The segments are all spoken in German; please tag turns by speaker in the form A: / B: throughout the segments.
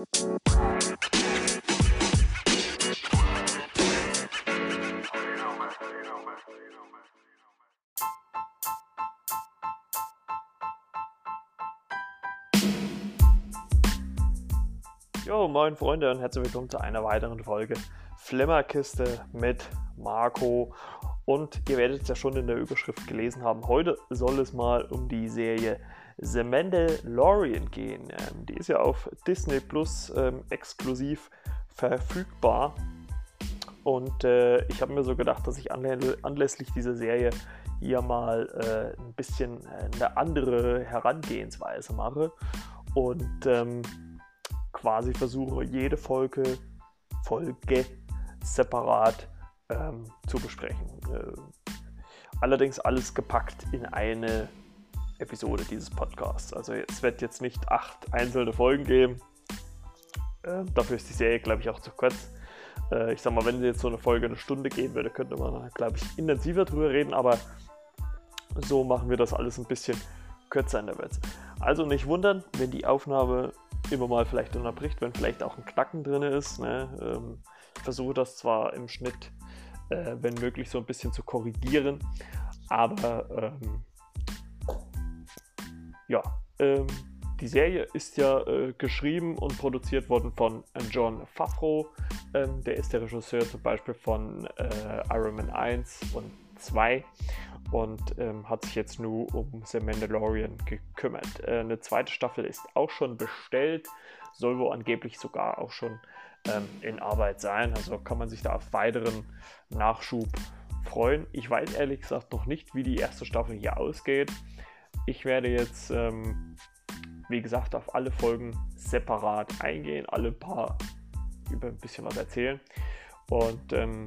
A: Jo, moin Freunde und herzlich willkommen zu einer weiteren Folge Flimmerkiste mit Marco. Und ihr werdet es ja schon in der Überschrift gelesen haben. Heute soll es mal um die Serie The Mandalorian gehen. Ähm, die ist ja auf Disney Plus ähm, exklusiv verfügbar. Und äh, ich habe mir so gedacht, dass ich anlässlich dieser Serie hier mal äh, ein bisschen äh, eine andere Herangehensweise mache. Und ähm, quasi versuche, jede Folge, Folge separat ähm, zu besprechen. Äh, allerdings alles gepackt in eine Episode dieses Podcasts. Also es wird jetzt nicht acht einzelne Folgen geben. Äh, dafür ist die Serie, glaube ich, auch zu kurz. Äh, ich sag mal, wenn jetzt so eine Folge eine Stunde gehen würde, könnte man, glaube ich, intensiver drüber reden, aber so machen wir das alles ein bisschen kürzer in der Welt. Also nicht wundern, wenn die Aufnahme immer mal vielleicht unterbricht, wenn vielleicht auch ein Knacken drin ist. Ne? Ähm, ich versuche das zwar im Schnitt, äh, wenn möglich, so ein bisschen zu korrigieren, aber ähm, ja, ähm, die Serie ist ja äh, geschrieben und produziert worden von John Favreau. Ähm, der ist der Regisseur zum Beispiel von äh, Iron Man 1 und 2 und ähm, hat sich jetzt nur um The Mandalorian gekümmert. Äh, eine zweite Staffel ist auch schon bestellt, soll wohl angeblich sogar auch schon ähm, in Arbeit sein. Also kann man sich da auf weiteren Nachschub freuen. Ich weiß ehrlich gesagt noch nicht, wie die erste Staffel hier ausgeht. Ich werde jetzt, ähm, wie gesagt, auf alle Folgen separat eingehen, alle paar über ein bisschen was erzählen. Und ähm,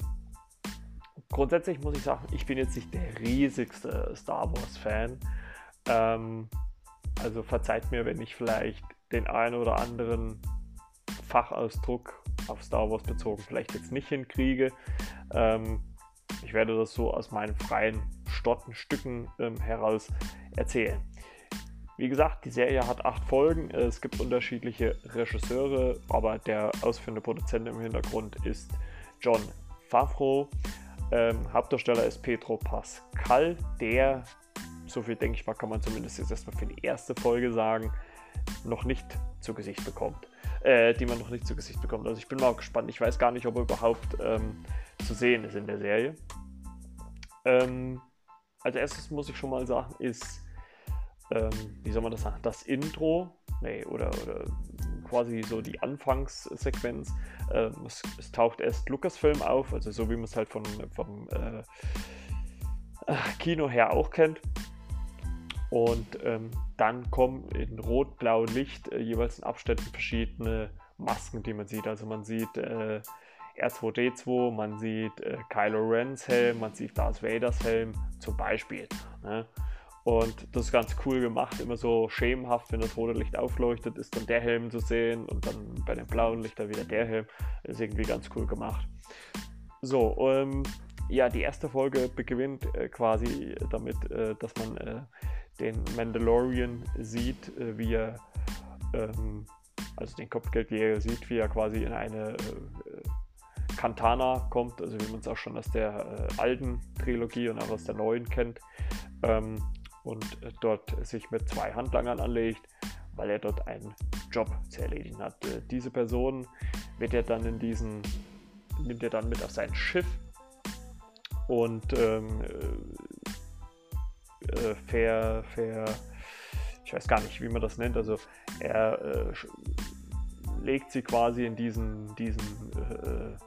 A: grundsätzlich muss ich sagen, ich bin jetzt nicht der riesigste Star Wars-Fan. Ähm, also verzeiht mir, wenn ich vielleicht den einen oder anderen Fachausdruck auf Star Wars bezogen vielleicht jetzt nicht hinkriege. Ähm, ich werde das so aus meinen freien Stottenstücken ähm, heraus erzählen. Wie gesagt, die Serie hat acht Folgen. Es gibt unterschiedliche Regisseure, aber der ausführende Produzent im Hintergrund ist John Favreau. Ähm, Hauptdarsteller ist Pedro Pascal, der, so viel denke ich mal, kann man zumindest jetzt erstmal für die erste Folge sagen, noch nicht zu Gesicht bekommt. Äh, die man noch nicht zu Gesicht bekommt. Also ich bin mal gespannt. Ich weiß gar nicht, ob er überhaupt ähm, zu sehen ist in der Serie. Ähm, als erstes muss ich schon mal sagen, ist, ähm, wie soll man das sagen, das Intro, nee, oder, oder quasi so die Anfangssequenz. Ähm, es, es, taucht erst Lucasfilm auf, also so wie man es halt von, vom äh, äh, Kino her auch kennt. Und ähm, dann kommen in rot-blau Licht äh, jeweils in Abständen verschiedene Masken, die man sieht. Also man sieht äh, R2D2, man sieht äh, Kylo Rens Helm, man sieht Darth Vaders Helm zum Beispiel. Ne? Und das ist ganz cool gemacht, immer so schemenhaft, wenn das rote Licht aufleuchtet, ist dann der Helm zu sehen und dann bei den blauen Lichtern wieder der Helm. Ist irgendwie ganz cool gemacht. So, ähm, ja, die erste Folge beginnt äh, quasi damit, äh, dass man äh, den Mandalorian sieht, äh, wie er, ähm, also den Kopfgeldjäger sieht, wie er quasi in eine äh, Kantana kommt, also wie man es auch schon aus der äh, alten Trilogie und auch aus der neuen kennt. Ähm, und äh, dort sich mit zwei Handlangern anlegt, weil er dort einen Job zu erledigen hat. Äh, diese Person wird er dann in diesen, nimmt er dann mit auf sein Schiff und ähm, äh, äh fair, fair, ich weiß gar nicht, wie man das nennt, also er äh, legt sie quasi in diesen, diesen äh,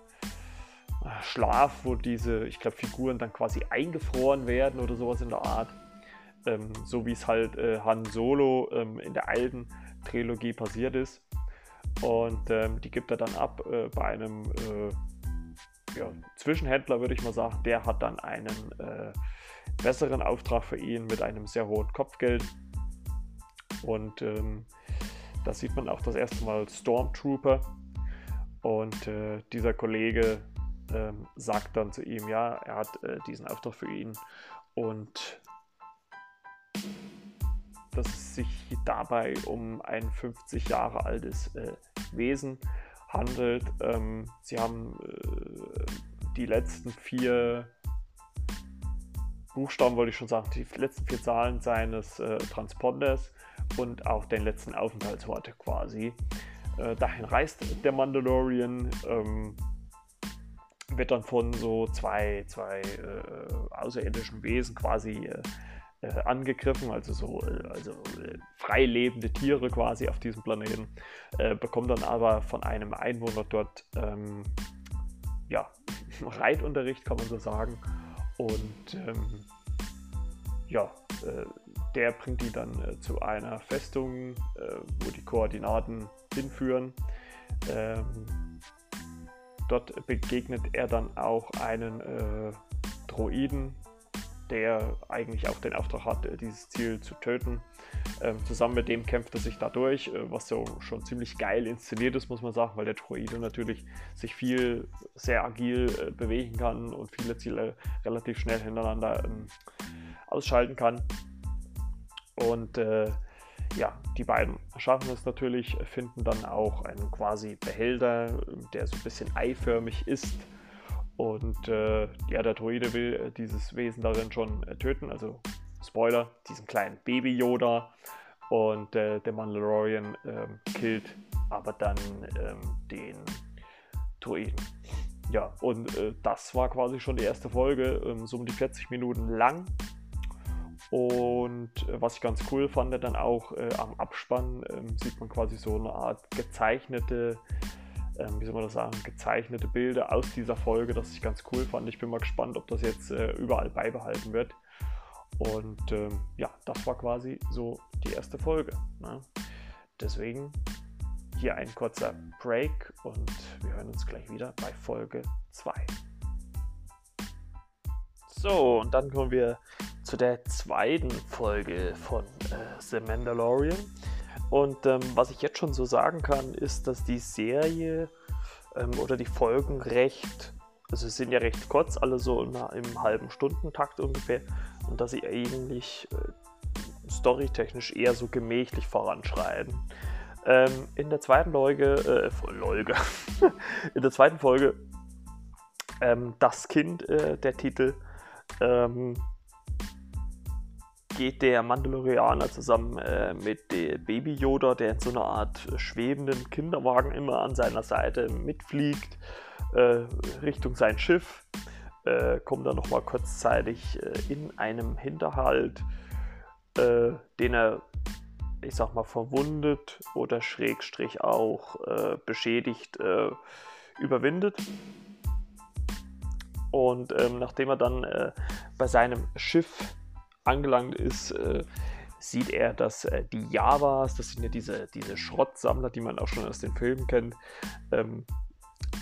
A: Schlaf, wo diese, ich glaube, Figuren dann quasi eingefroren werden oder sowas in der Art. Ähm, so wie es halt äh, Han Solo ähm, in der alten Trilogie passiert ist. Und ähm, die gibt er dann ab äh, bei einem äh, ja, Zwischenhändler, würde ich mal sagen. Der hat dann einen äh, besseren Auftrag für ihn mit einem sehr hohen Kopfgeld. Und ähm, da sieht man auch das erste Mal Stormtrooper. Und äh, dieser Kollege ähm, sagt dann zu ihm, ja, er hat äh, diesen Auftrag für ihn und dass es sich dabei um ein 50 Jahre altes äh, Wesen handelt. Ähm, sie haben äh, die letzten vier Buchstaben, wollte ich schon sagen, die letzten vier Zahlen seines äh, Transponders und auch den letzten Aufenthaltsort quasi. Äh, dahin reist der Mandalorian, ähm, wird dann von so zwei, zwei äh, außerirdischen Wesen quasi äh, äh, angegriffen, also so äh, also, äh, frei lebende Tiere quasi auf diesem Planeten, bekommt dann aber von einem Einwohner dort ähm, ja, Reitunterricht, kann man so sagen. Und ähm, ja, der bringt die dann äh, zu einer Festung, äh, wo die Koordinaten hinführen. Ähm, dort begegnet er dann auch einen äh, Droiden, der eigentlich auch den Auftrag hat, dieses Ziel zu töten. Ähm, zusammen mit dem kämpft er sich dadurch, äh, was so schon ziemlich geil inszeniert ist, muss man sagen, weil der Droide natürlich sich viel sehr agil äh, bewegen kann und viele Ziele relativ schnell hintereinander ähm, ausschalten kann. Und äh, ja, die beiden schaffen es natürlich, finden dann auch einen quasi Behälter, der so ein bisschen eiförmig ist. Und äh, ja, der Droide will äh, dieses Wesen darin schon äh, töten. Also Spoiler, diesen kleinen Baby-Yoda. Und äh, der Mandalorian ähm, killt aber dann ähm, den Droiden. Ja, und äh, das war quasi schon die erste Folge, ähm, so um die 40 Minuten lang. Und äh, was ich ganz cool fand, dann auch äh, am Abspann äh, sieht man quasi so eine Art gezeichnete, ähm, wie soll man das sagen, gezeichnete Bilder aus dieser Folge, das ich ganz cool fand. Ich bin mal gespannt, ob das jetzt äh, überall beibehalten wird. Und ähm, ja, das war quasi so die erste Folge. Ne? Deswegen hier ein kurzer Break und wir hören uns gleich wieder bei Folge 2. So, und dann kommen wir zu der zweiten Folge von äh, The Mandalorian. Und ähm, was ich jetzt schon so sagen kann, ist, dass die Serie ähm, oder die Folgen recht, also sind ja recht kurz, alle so im, im halben Stundentakt ungefähr, und dass sie eigentlich äh, storytechnisch eher so gemächlich voranschreiten. Ähm, in der zweiten Folge, äh, Folge, in der zweiten Folge, ähm, das Kind, äh, der Titel, ähm, geht der Mandalorianer zusammen äh, mit dem Baby Yoda, der in so einer Art schwebenden Kinderwagen immer an seiner Seite mitfliegt, äh, Richtung sein Schiff. Äh, kommt dann nochmal kurzzeitig äh, in einem Hinterhalt, äh, den er, ich sag mal, verwundet oder schrägstrich auch äh, beschädigt überwindet. Und ähm, nachdem er dann bei seinem Schiff angelangt ist, äh, sieht er, dass äh, die Javas, das sind ja diese, diese Schrottsammler, die man auch schon aus den Filmen kennt, ähm,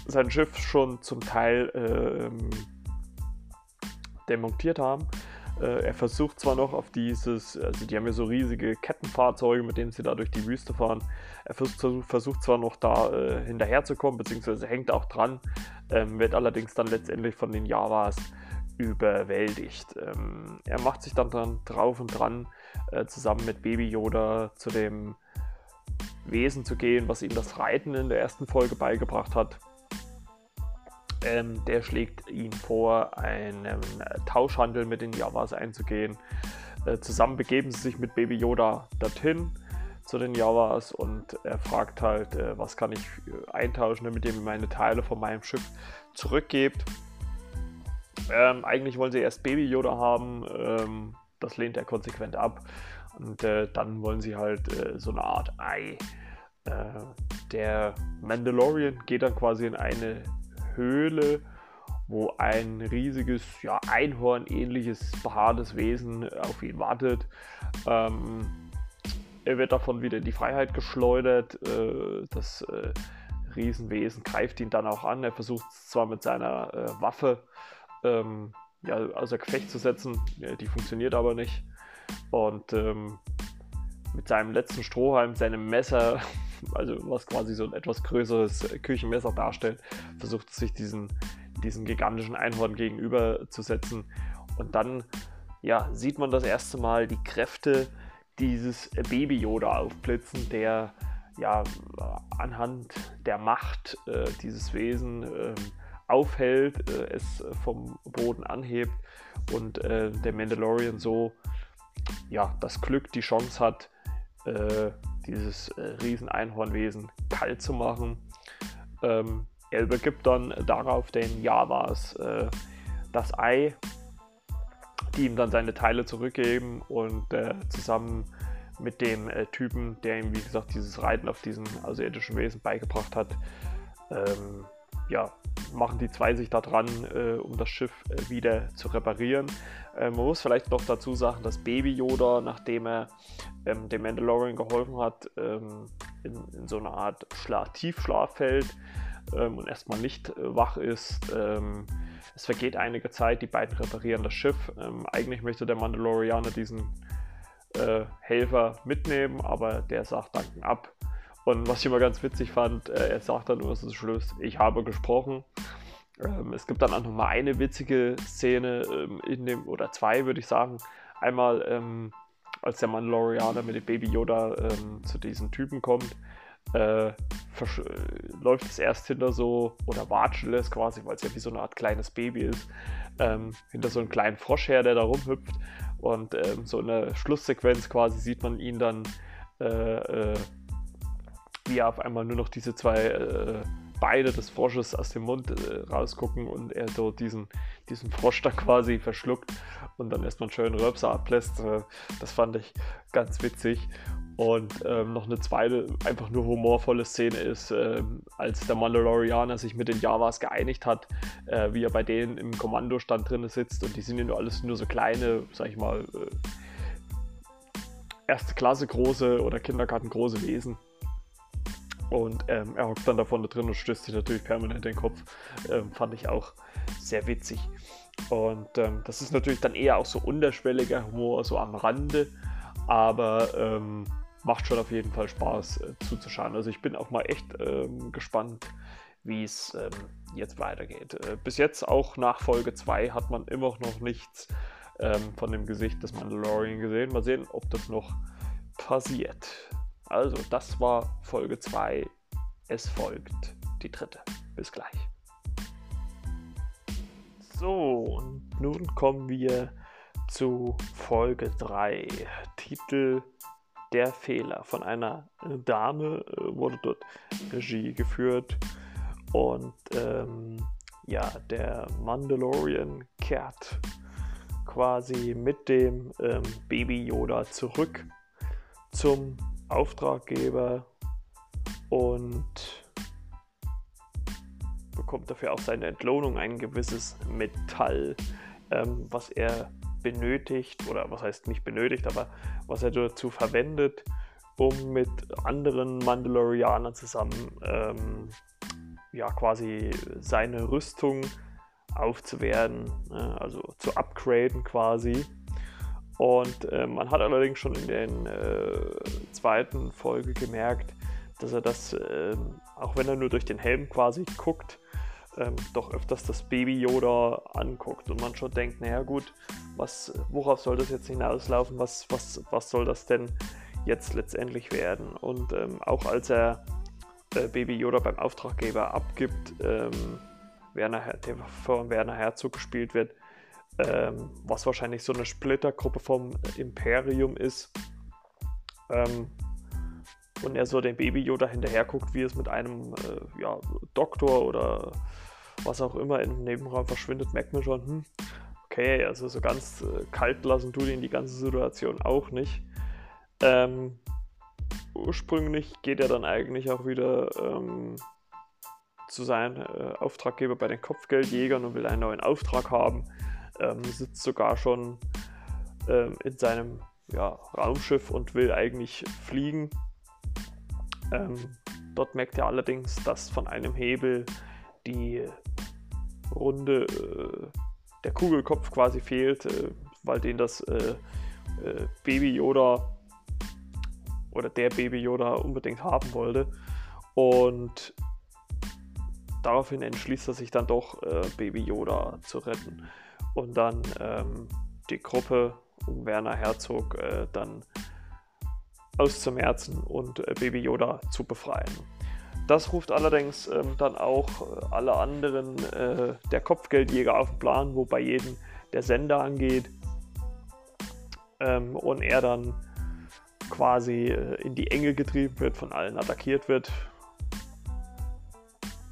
A: sein Schiff schon zum Teil ähm, demontiert haben. Äh, er versucht zwar noch auf dieses, also die haben ja so riesige Kettenfahrzeuge, mit denen sie da durch die Wüste fahren. Er versucht, versucht zwar noch da äh, hinterherzukommen, beziehungsweise hängt auch dran, ähm, wird allerdings dann letztendlich von den Javas überwältigt. Ähm, er macht sich dann dran, drauf und dran, äh, zusammen mit Baby Yoda zu dem Wesen zu gehen, was ihm das Reiten in der ersten Folge beigebracht hat. Ähm, der schlägt ihn vor, einen Tauschhandel mit den Javas einzugehen. Äh, zusammen begeben sie sich mit Baby Yoda dorthin zu den Javas und er fragt halt, äh, was kann ich äh, eintauschen, damit ihr mir meine Teile von meinem Schiff zurückgebt. Ähm, eigentlich wollen sie erst Baby Yoda haben, ähm, das lehnt er konsequent ab. Und äh, dann wollen sie halt äh, so eine Art Ei. Äh, der Mandalorian geht dann quasi in eine Höhle, wo ein riesiges, ja, Einhorn-ähnliches, behaartes Wesen auf ihn wartet. Ähm, er wird davon wieder in die Freiheit geschleudert. Äh, das äh, Riesenwesen greift ihn dann auch an. Er versucht zwar mit seiner äh, Waffe ähm, ja, außer Gefecht zu setzen. Die funktioniert aber nicht. Und ähm, mit seinem letzten Strohhalm, seinem Messer, also was quasi so ein etwas größeres Küchenmesser darstellt, versucht sich diesen, diesen gigantischen Einhorn gegenüberzusetzen. Und dann ja, sieht man das erste Mal die Kräfte dieses Baby Yoda aufblitzen, der ja, anhand der Macht äh, dieses Wesen äh, aufhält, äh, es vom Boden anhebt und äh, der Mandalorian so ja, das Glück, die Chance hat, äh, dieses äh, Riesen-Einhornwesen kalt zu machen. Ähm, er übergibt dann darauf den Javas äh, das Ei, die ihm dann seine Teile zurückgeben und äh, zusammen mit dem äh, Typen, der ihm, wie gesagt, dieses Reiten auf diesen außerirdischen Wesen beigebracht hat, ähm, ja, machen die zwei sich da dran, äh, um das Schiff äh, wieder zu reparieren. Äh, man muss vielleicht noch dazu sagen, dass Baby Yoda, nachdem er ähm, dem Mandalorian geholfen hat, ähm, in, in, so eine Art Schla Tiefschlaf fällt ähm, und erstmal nicht äh, wach ist. Ähm, es vergeht einige Zeit, die beiden reparieren das Schiff. Ähm, eigentlich möchte der Mandalorianer diesen äh, Helfer mitnehmen, aber der sagt Danken ab. Und was ich immer ganz witzig fand, äh, er sagt dann nur zum Schluss, ich habe gesprochen. Ähm, es gibt dann auch nochmal eine witzige Szene ähm, in dem, oder zwei würde ich sagen. Einmal, ähm, als der Mandalorianer mit dem Baby Yoda ähm, zu diesen Typen kommt, äh, läuft es erst hinter so, oder watschelt es quasi, weil es ja wie so eine Art kleines Baby ist, ähm, hinter so einem kleinen Frosch her, der da rumhüpft. Und ähm, so in der Schlusssequenz quasi sieht man ihn dann, äh, äh, wie auf einmal nur noch diese zwei äh, Beine des Frosches aus dem Mund äh, rausgucken und er so diesen, diesen Frosch da quasi verschluckt und dann erstmal einen schönen Röpser ablässt. Äh, das fand ich ganz witzig. Und ähm, noch eine zweite, einfach nur humorvolle Szene ist, äh, als der Mandalorianer sich mit den Javas geeinigt hat, äh, wie er bei denen im Kommandostand drin sitzt und die sind ja nur alles nur so kleine, sag ich mal, äh, erste Klasse große oder Kindergarten große Wesen. Und ähm, er hockt dann da vorne drin und stößt sich natürlich permanent den Kopf. Ähm, fand ich auch sehr witzig. Und ähm, das ist natürlich dann eher auch so unterschwelliger Humor, so am Rande. Aber ähm, macht schon auf jeden Fall Spaß äh, zuzuschauen. Also ich bin auch mal echt ähm, gespannt, wie es ähm, jetzt weitergeht. Äh, bis jetzt auch nach Folge 2 hat man immer noch nichts von dem Gesicht des Mandalorian gesehen. Mal sehen, ob das noch passiert. Also, das war Folge 2. Es folgt die dritte. Bis gleich. So, und nun kommen wir zu Folge 3. Titel Der Fehler. Von einer Dame äh, wurde dort Regie geführt. Und ähm, ja, der Mandalorian kehrt quasi mit dem ähm, Baby Yoda zurück zum Auftraggeber und bekommt dafür auch seine Entlohnung ein gewisses Metall, ähm, was er benötigt, oder was heißt nicht benötigt, aber was er dazu verwendet, um mit anderen Mandalorianern zusammen ähm, ja quasi seine Rüstung aufzuwerten, äh, also zu upgraden quasi. Und äh, man hat allerdings schon in der äh, zweiten Folge gemerkt, dass er das, äh, auch wenn er nur durch den Helm quasi guckt, ähm, doch öfters das Baby Yoda anguckt und man schon denkt, naja gut, was, worauf soll das jetzt hinauslaufen, was, was, was soll das denn jetzt letztendlich werden? Und ähm, auch als er äh, Baby Yoda beim Auftraggeber abgibt, ähm, Werner, der von Werner Herzog gespielt wird, ähm, was wahrscheinlich so eine Splittergruppe vom Imperium ist. Ähm, und er so dem Baby Yoda hinterher guckt, wie es mit einem äh, ja, Doktor oder was auch immer im Nebenraum verschwindet, merkt man schon, hm, okay, also so ganz äh, kalt lassen tut ihn die ganze Situation auch nicht. Ähm, ursprünglich geht er dann eigentlich auch wieder ähm, zu seinem äh, Auftraggeber bei den Kopfgeldjägern und will einen neuen Auftrag haben ähm, sitzt sogar schon ähm, in seinem ja, Raumschiff und will eigentlich fliegen. Ähm, dort merkt er allerdings, dass von einem Hebel die runde, äh, der Kugelkopf quasi fehlt, äh, weil den das äh, äh Baby Yoda oder der Baby Yoda unbedingt haben wollte. Und daraufhin entschließt er sich dann doch, äh, Baby Yoda zu retten und dann ähm, die Gruppe um Werner Herzog äh, dann auszumerzen und äh, Baby Yoda zu befreien. Das ruft allerdings ähm, dann auch äh, alle anderen äh, der Kopfgeldjäger auf den Plan, wo bei jedem der Sender angeht ähm, und er dann quasi äh, in die Enge getrieben wird, von allen attackiert wird.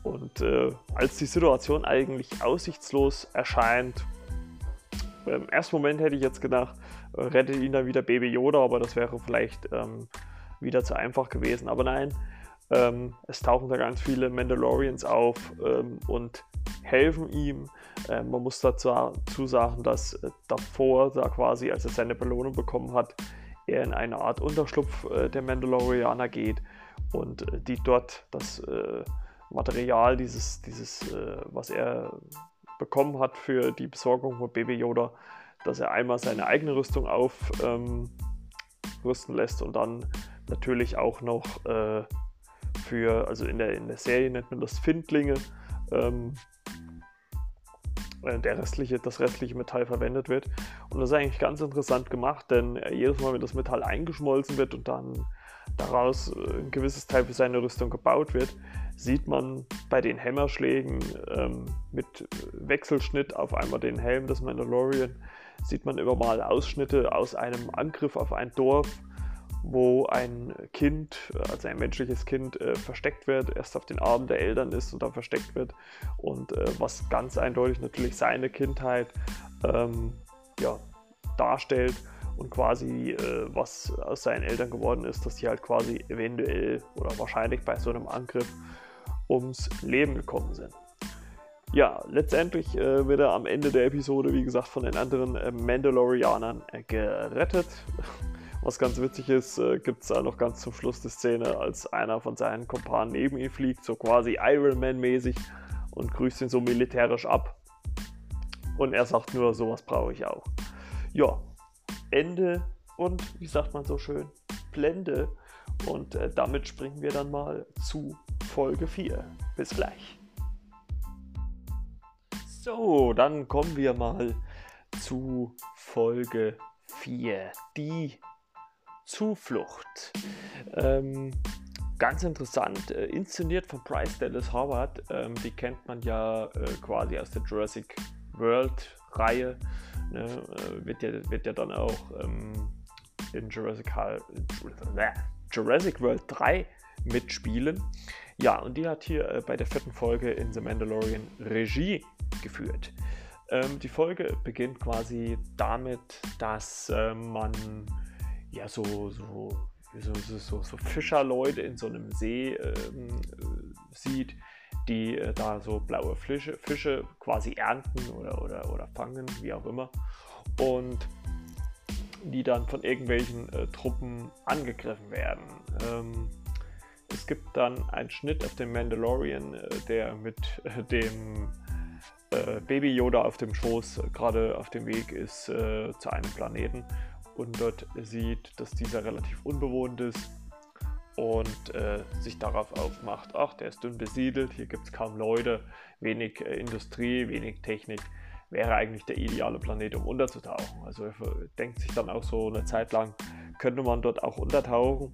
A: Und äh, als die Situation eigentlich aussichtslos erscheint, im ersten Moment hätte ich jetzt gedacht, äh, rettet ihn dann wieder Baby Yoda, aber das wäre vielleicht ähm, wieder zu einfach gewesen. Aber nein, ähm, es tauchen da ganz viele Mandalorians auf ähm, und helfen ihm. Ähm, man muss dazu sagen, dass äh, davor, da quasi, als er seine Belohnung bekommen hat, er in eine Art Unterschlupf äh, der Mandalorianer geht und äh, die dort das äh, Material, dieses, dieses äh, was er bekommen hat für die Besorgung von Baby Yoda, dass er einmal seine eigene Rüstung aufrüsten ähm, lässt und dann natürlich auch noch äh, für, also in der, in der Serie nennt man das Findlinge, ähm, äh, der restliche, das restliche Metall verwendet wird. Und das ist eigentlich ganz interessant gemacht, denn jedes Mal, wenn das Metall eingeschmolzen wird und dann daraus äh, ein gewisses Teil für seine Rüstung gebaut wird, sieht man bei den Hämmerschlägen ähm, mit Wechselschnitt auf einmal den Helm des Mandalorian, sieht man immer mal Ausschnitte aus einem Angriff auf ein Dorf, wo ein Kind, also ein menschliches Kind, äh, versteckt wird, erst auf den Armen der Eltern ist und dann versteckt wird und äh, was ganz eindeutig natürlich seine Kindheit ähm, ja, darstellt und quasi äh, was aus seinen Eltern geworden ist, dass sie halt quasi eventuell oder wahrscheinlich bei so einem Angriff ums Leben gekommen sind. Ja, letztendlich äh, wird er am Ende der Episode, wie gesagt, von den anderen äh, Mandalorianern äh, gerettet. Was ganz witzig ist, äh, gibt es da noch ganz zum Schluss die Szene, als einer von seinen Kumpanen neben ihm fliegt, so quasi Iron Man-mäßig und grüßt ihn so militärisch ab. Und er sagt nur, sowas brauche ich auch. Ja, Ende und wie sagt man so schön, Blende. Und äh, damit springen wir dann mal zu Folge 4. Bis gleich. So, dann kommen wir mal zu Folge 4. Die Zuflucht. Ähm, ganz interessant, äh, inszeniert von Bryce Dallas Howard. Ähm, die kennt man ja äh, quasi aus der Jurassic World Reihe. Ne? Äh, wird, ja, wird ja dann auch ähm, in Jurassic, Jurassic World 3 mitspielen. Ja, und die hat hier äh, bei der vierten Folge in The Mandalorian Regie geführt. Ähm, die Folge beginnt quasi damit, dass äh, man ja, so, so, so, so, so Fischerleute in so einem See ähm, äh, sieht, die äh, da so blaue Fische, Fische quasi ernten oder, oder, oder fangen, wie auch immer. Und die dann von irgendwelchen äh, Truppen angegriffen werden. Ähm, es gibt dann einen Schnitt auf den Mandalorian, äh, der mit äh, dem äh, Baby Yoda auf dem Schoß gerade auf dem Weg ist zu einem Planeten und dort sieht, dass dieser relativ unbewohnt ist und äh, sich darauf aufmacht, ach, der ist dünn besiedelt, hier gibt es kaum Leute, wenig äh, Industrie, wenig Technik, wäre eigentlich der ideale Planet, um unterzutauchen. Also er denkt sich dann auch so eine Zeit lang, könnte man dort auch untertauchen.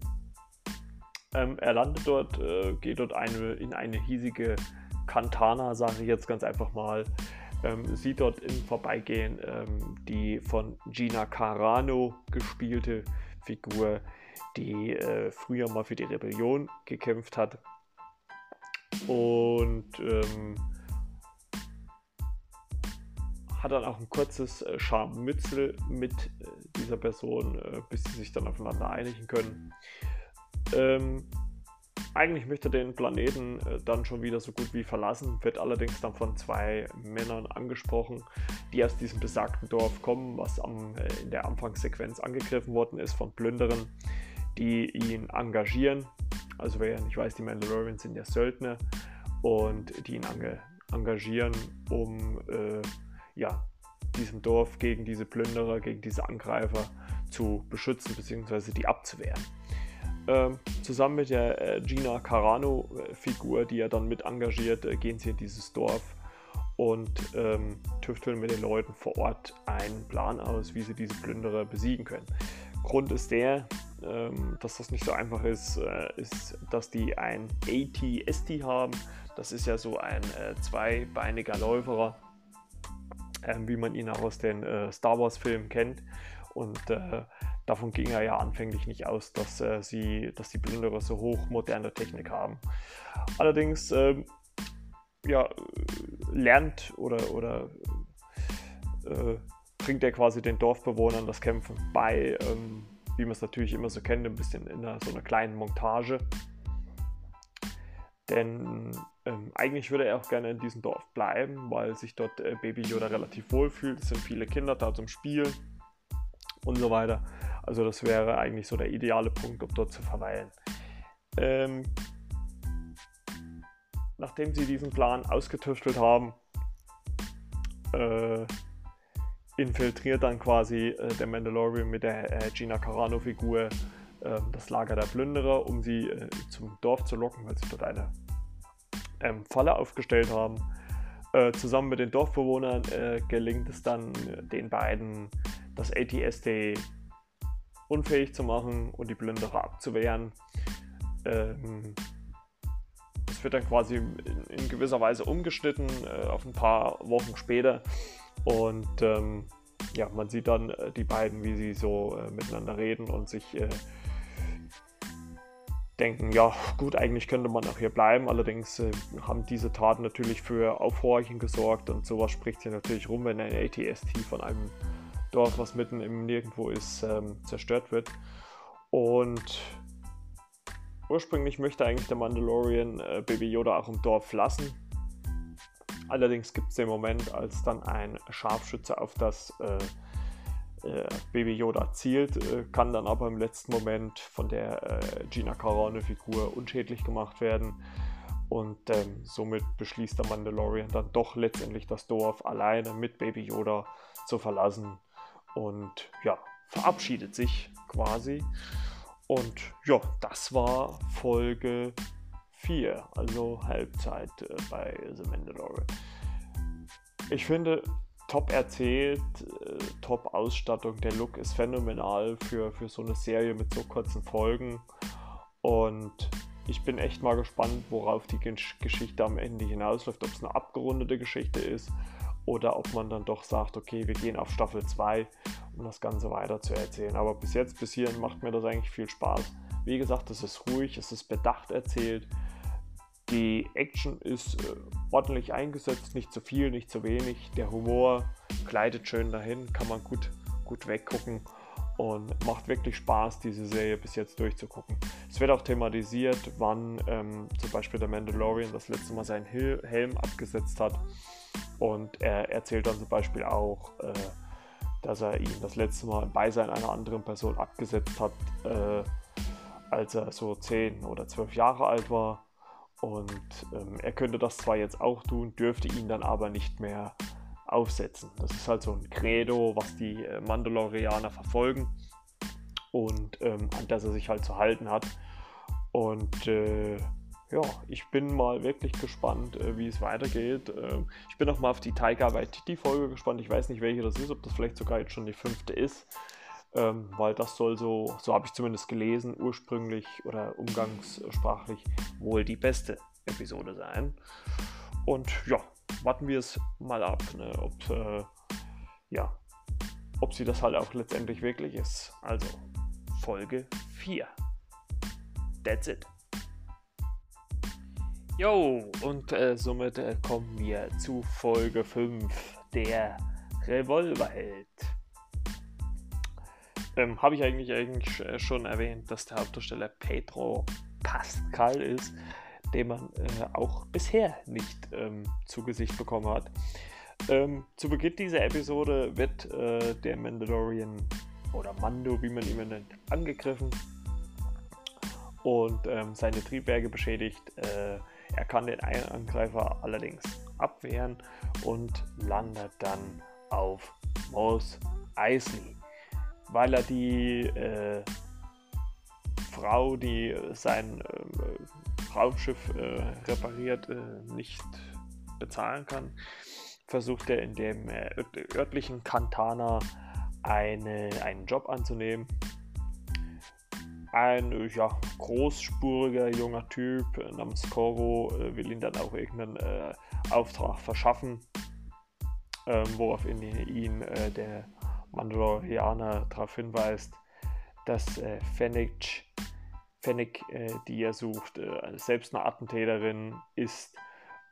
A: Ähm, er landet dort, äh, geht dort eine, in eine hiesige Kantana, sage ich jetzt ganz einfach mal, ähm, sieht dort im Vorbeigehen ähm, die von Gina Carano gespielte Figur, die äh, früher mal für die Rebellion gekämpft hat. Und ähm, hat dann auch ein kurzes äh, Scharmützel mit äh, dieser Person, äh, bis sie sich dann aufeinander einigen können. Ähm, eigentlich möchte den Planeten äh, dann schon wieder so gut wie verlassen, wird allerdings dann von zwei Männern angesprochen, die aus diesem besagten Dorf kommen, was am, in der Anfangssequenz angegriffen worden ist von Plünderern, die ihn engagieren. Also wer nicht weiß, die Mandalorians sind ja Söldner und die ihn engagieren, um äh, ja, diesem Dorf gegen diese Plünderer, gegen diese Angreifer zu beschützen bzw. die abzuwehren. Ähm, zusammen mit der äh, Gina Carano-Figur, die er dann mit engagiert, äh, gehen sie in dieses Dorf und ähm, tüfteln mit den Leuten vor Ort einen Plan aus, wie sie diese Plünderer besiegen können. Grund ist der, dass das nicht so einfach ist, äh, ist, dass die ein AT-ST haben. Das ist ja so ein äh, zweibeiniger Läuferer, ähm, wie man ihn auch aus den äh, Star Wars-Filmen kennt. Und davon ging er ja anfänglich nicht aus, dass, sie, dass die Plünderer so hochmoderne Technik haben. Allerdings ähm, ja, lernt oder, oder äh, bringt er quasi den Dorfbewohnern das Kämpfen bei, ähm, wie man es natürlich immer so kennt, ein bisschen in einer, so einer kleinen Montage. Denn ähm, eigentlich würde er auch gerne in diesem Dorf bleiben, weil sich dort äh, Baby Yoda relativ wohl fühlt. Es sind viele Kinder da zum Spielen und so weiter. Also das wäre eigentlich so der ideale Punkt, um dort zu verweilen. Ähm, nachdem sie diesen Plan ausgetüftelt haben, äh, infiltriert dann quasi äh, der Mandalorian mit der äh, Gina Carano-Figur ähm, das Lager der Plünderer, um sie äh, zum Dorf zu locken, weil sie dort eine ähm, Falle aufgestellt haben. Äh, zusammen mit den Dorfbewohnern äh, gelingt es dann den beiden, das ATST unfähig zu machen und die Plünderer abzuwehren. Ähm, es wird dann quasi in, in gewisser Weise umgeschnitten äh, auf ein paar Wochen später. Und ähm, ja, man sieht dann äh, die beiden, wie sie so äh, miteinander reden und sich äh, denken, ja gut, eigentlich könnte man auch hier bleiben. Allerdings äh, haben diese Taten natürlich für Aufhorchen gesorgt und sowas spricht sich natürlich rum, wenn ein ATST von einem Dorf, was mitten im Nirgendwo ist, ähm, zerstört wird. Und Ursprünglich möchte eigentlich der Mandalorian äh, Baby Yoda auch im Dorf lassen. Allerdings gibt es den Moment, als dann ein Scharfschütze auf das äh, äh, Baby Yoda zielt, äh, kann dann aber im letzten Moment von der äh, Gina Carano-Figur unschädlich gemacht werden. Und ähm, somit beschließt der Mandalorian dann doch letztendlich das Dorf alleine mit Baby Yoda zu verlassen und ja, verabschiedet sich quasi. Und ja, das war Folge 4, also Halbzeit äh, bei The Mandalorian. Ich finde, top erzählt, äh, top Ausstattung, der Look ist phänomenal für, für so eine Serie mit so kurzen Folgen. Und ich bin echt mal gespannt, worauf die Geschichte am Ende hinausläuft, ob es eine abgerundete Geschichte ist oder ob man dann doch sagt, okay, wir gehen auf Staffel 2, um das Ganze weiter zu erzählen. Aber bis jetzt, bis hierhin macht mir das eigentlich viel Spaß. Wie gesagt, es ist ruhig, es ist bedacht erzählt. Die Action ist äh, ordentlich eingesetzt, nicht zu viel, nicht zu wenig. Der Humor gleitet schön dahin, kann man gut, gut weggucken und macht wirklich Spaß, diese Serie bis jetzt durchzugucken. Es wird auch thematisiert, wann ähm, zum Beispiel der Mandalorian das letzte Mal seinen Helm abgesetzt hat. Und er erzählt dann zum Beispiel auch, äh, dass er ihn das letzte Mal im Beisein einer anderen Person abgesetzt hat, äh, als er so 10 oder 12 Jahre alt war. Und ähm, er könnte das zwar jetzt auch tun, dürfte ihn dann aber nicht mehr aufsetzen. Das ist halt so ein Credo, was die äh, Mandalorianer verfolgen und ähm, an das er sich halt zu halten hat. Und äh, ja, ich bin mal wirklich gespannt, äh, wie es weitergeht. Ähm, ich bin auch mal auf die Taika Waititi-Folge gespannt. Ich weiß nicht, welche das ist, ob das vielleicht sogar jetzt schon die fünfte ist. Ähm, weil das soll so, so habe ich zumindest gelesen, ursprünglich oder umgangssprachlich wohl die beste Episode sein. Und ja, warten wir es mal ab, ne, ob, äh, ja, ob sie das halt auch letztendlich wirklich ist. Also Folge 4. That's it. Jo, und äh, somit äh, kommen wir zu Folge 5, der Revolverheld. Ähm, Habe ich eigentlich, eigentlich äh, schon erwähnt, dass der Hauptdarsteller Pedro Pascal ist, den man äh, auch bisher nicht ähm, zu Gesicht bekommen hat. Ähm, zu Beginn dieser Episode wird äh, der Mandalorian oder Mando, wie man ihn nennt, angegriffen und ähm, seine Triebwerke beschädigt. Äh, er kann den Angreifer allerdings abwehren und landet dann auf Mos Eisley, weil er die äh, Frau, die sein äh, Raumschiff äh, repariert, äh, nicht bezahlen kann, versucht er in dem äh, örtlichen Kantana eine, einen Job anzunehmen. ein ja, großspuriger junger Typ namens Koro äh, will ihn dann auch irgendeinen äh, Auftrag verschaffen, ähm, woraufhin ihn äh, der Mandalorianer darauf hinweist, dass äh, Fennec, Fennec äh, die er sucht, äh, selbst eine Attentäterin ist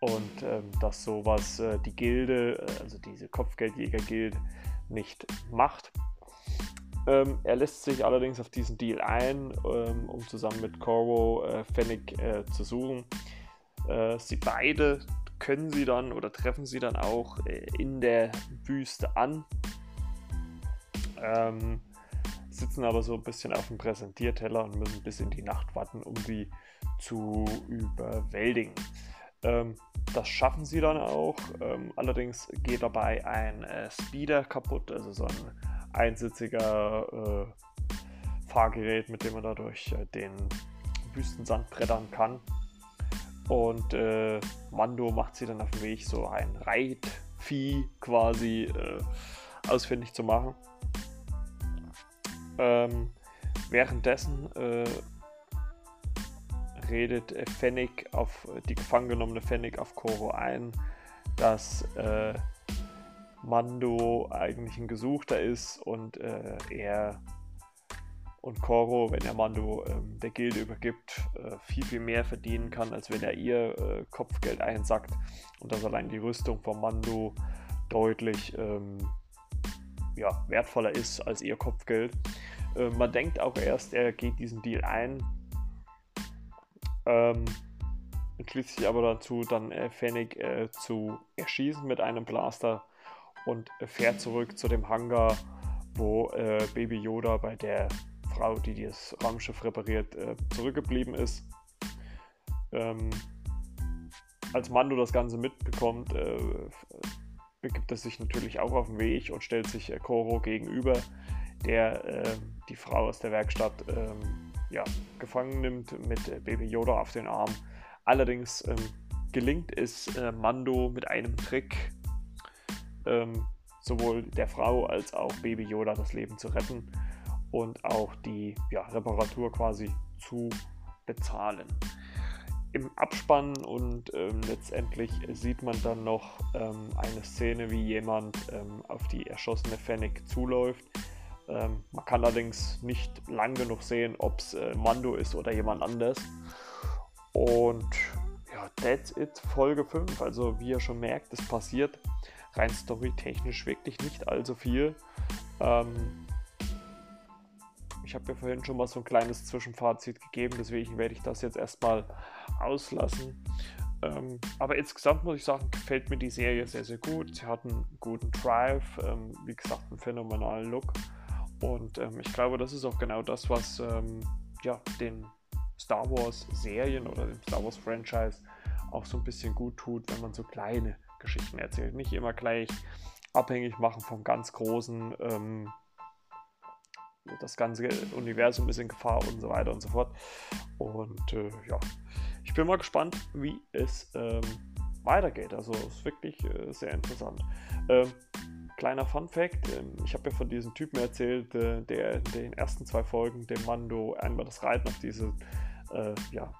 A: und ähm, dass sowas äh, die Gilde, äh, also diese Kopfgeldjäger-Gilde, nicht macht. Ähm, er lässt sich allerdings auf diesen Deal ein, ähm, um zusammen mit Koro äh, Fennec äh, zu suchen. Äh, sie beide können sie dann oder treffen sie dann auch äh, in der Wüste an. Ähm, sitzen aber so ein bisschen auf dem Präsentierteller und müssen bis in die Nacht warten, um sie zu überwältigen. Ähm, das schaffen sie dann auch. Ähm, allerdings geht dabei ein äh, Speeder kaputt, also so ein einsitziger äh, Fahrgerät, mit dem man dadurch äh, den Wüstensand brettern kann. Und äh, Mando macht sie dann auf dem Weg, so ein Reitvieh quasi äh, ausfindig zu machen. Ähm, währenddessen äh, redet Fennec auf die gefangen genommene Fennec auf Koro ein, dass äh, Mando eigentlich ein Gesuchter ist und äh, er und Koro, wenn er Mando ähm, der Gilde übergibt, äh, viel, viel mehr verdienen kann, als wenn er ihr äh, Kopfgeld einsackt und dass allein die Rüstung von Mando deutlich ähm, ja, wertvoller ist als ihr Kopfgeld. Äh, man denkt auch erst, er geht diesen Deal ein, ähm, entschließt sich aber dazu, dann äh, Fennec äh, zu erschießen mit einem Blaster und fährt zurück zu dem Hangar, wo äh, Baby Yoda bei der Frau, die das Raumschiff repariert, äh, zurückgeblieben ist. Ähm, als Mando das Ganze mitbekommt, äh, begibt er sich natürlich auch auf den Weg und stellt sich äh, Koro gegenüber, der ähm, die Frau aus der Werkstatt ähm, ja, gefangen nimmt mit äh, Baby Yoda auf den Arm. Allerdings ähm, gelingt es äh, Mando mit einem Trick, ähm, sowohl der Frau als auch Baby Yoda das Leben zu retten und auch die ja, Reparatur quasi zu bezahlen. Im Abspann und ähm, letztendlich sieht man dann noch ähm, eine Szene, wie jemand ähm, auf die erschossene Fennec zuläuft. Ähm, man kann allerdings nicht lang genug sehen, ob es äh, Mando ist oder jemand anders. Und ja, that's it, Folge 5. Also wie ihr schon merkt, es passiert rein storytechnisch wirklich nicht allzu viel. Ähm, ich habe ja vorhin schon mal so ein kleines Zwischenfazit gegeben, deswegen werde ich das jetzt erstmal auslassen. Ähm, aber insgesamt muss ich sagen, gefällt mir die Serie sehr, sehr gut. Sie hat einen guten Drive, ähm, wie gesagt, einen phänomenalen Look. Und ähm, ich glaube, das ist auch genau das, was ähm, ja, den Star Wars Serien oder dem Star Wars Franchise auch so ein bisschen gut tut, wenn man so kleine Geschichten erzählt. Nicht immer gleich abhängig machen vom ganz großen, ähm, das ganze Universum ist in Gefahr und so weiter und so fort. Und äh, ja, ich bin mal gespannt, wie es ähm, weitergeht. Also es ist wirklich äh, sehr interessant. Ähm, kleiner Fun Fact: ähm, Ich habe ja von diesem Typen erzählt, äh, der in den ersten zwei Folgen dem Mando einmal das Reiten auf diese äh, ja,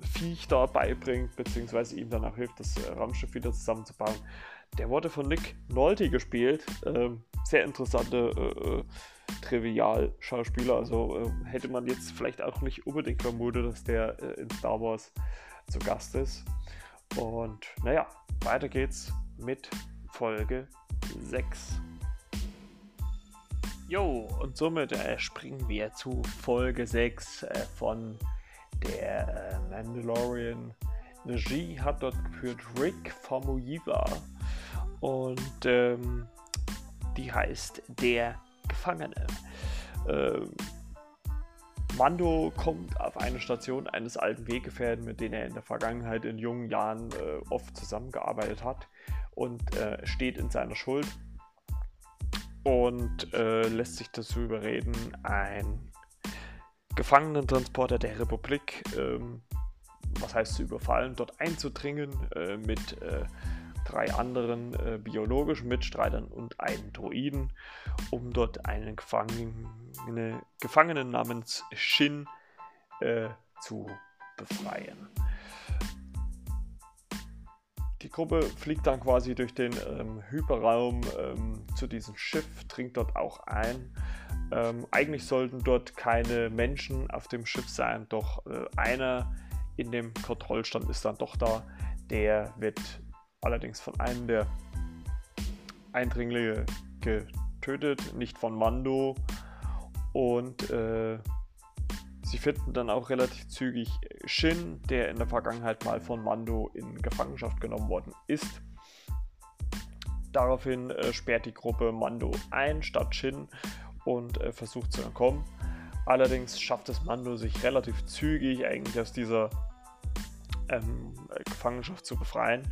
A: Viech da beibringt, beziehungsweise ihm danach hilft, das äh, Raumschiff wieder zusammenzubauen. Der wurde von Nick Nolte gespielt. Ähm, sehr interessante äh, Trivial-Schauspieler. Also äh, hätte man jetzt vielleicht auch nicht unbedingt vermutet, dass der äh, in Star Wars zu Gast ist. Und naja, weiter geht's mit Folge 6. Jo, und somit äh, springen wir zu Folge 6 äh, von der äh, Mandalorian. Regie hat dort geführt Rick Famuyiwa und ähm, die heißt Der Gefangene. Ähm, Mando kommt auf eine Station eines alten Weggefährten, mit denen er in der Vergangenheit in jungen Jahren äh, oft zusammengearbeitet hat und äh, steht in seiner Schuld und äh, lässt sich dazu überreden, ein Gefangenentransporter der Republik, ähm, was heißt zu überfallen, dort einzudringen, äh, mit äh, drei anderen äh, biologischen Mitstreitern und einen Droiden, um dort einen Gefangene, Gefangenen namens Shin äh, zu befreien. Die Gruppe fliegt dann quasi durch den ähm, Hyperraum ähm, zu diesem Schiff, dringt dort auch ein. Ähm, eigentlich sollten dort keine Menschen auf dem Schiff sein, doch äh, einer in dem Kontrollstand ist dann doch da. Der wird allerdings von einem der Eindringlinge getötet, nicht von Mando. Und äh, sie finden dann auch relativ zügig Shin, der in der Vergangenheit mal von Mando in Gefangenschaft genommen worden ist. Daraufhin äh, sperrt die Gruppe Mando ein statt Shin und äh, versucht zu entkommen. Allerdings schafft es Mando sich relativ zügig eigentlich aus dieser ähm, Gefangenschaft zu befreien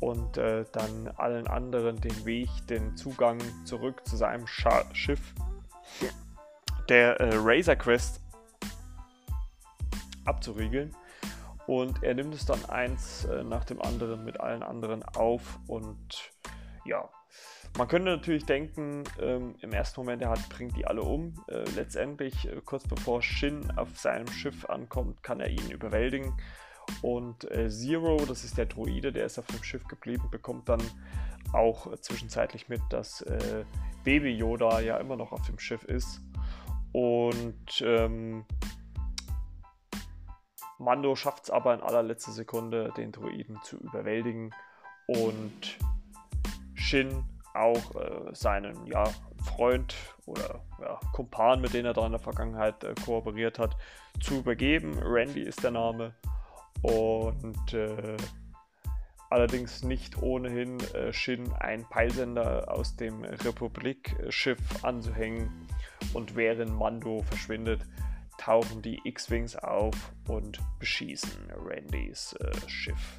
A: und äh, dann allen anderen den Weg, den Zugang zurück zu seinem Scha Schiff, der äh, Razor Quest, abzuriegeln. Und er nimmt es dann eins äh, nach dem anderen mit allen anderen auf und ja, man könnte natürlich denken, ähm, im ersten Moment, er hat, bringt die alle um. Äh, letztendlich, äh, kurz bevor Shin auf seinem Schiff ankommt, kann er ihn überwältigen. Und äh, Zero, das ist der Droide, der ist auf dem Schiff geblieben, bekommt dann auch äh, zwischenzeitlich mit, dass äh, Baby Yoda ja immer noch auf dem Schiff ist. Und ähm, Mando schafft es aber in allerletzter Sekunde, den Droiden zu überwältigen und Shin auch äh, seinen ja, Freund oder ja, Kumpan, mit dem er da in der Vergangenheit äh, kooperiert hat, zu übergeben. Randy ist der Name. Und äh, allerdings nicht ohnehin äh, Shin ein Peilsender aus dem Republik-Schiff anzuhängen. Und während Mando verschwindet, tauchen die X-Wings auf und beschießen Randys äh, Schiff.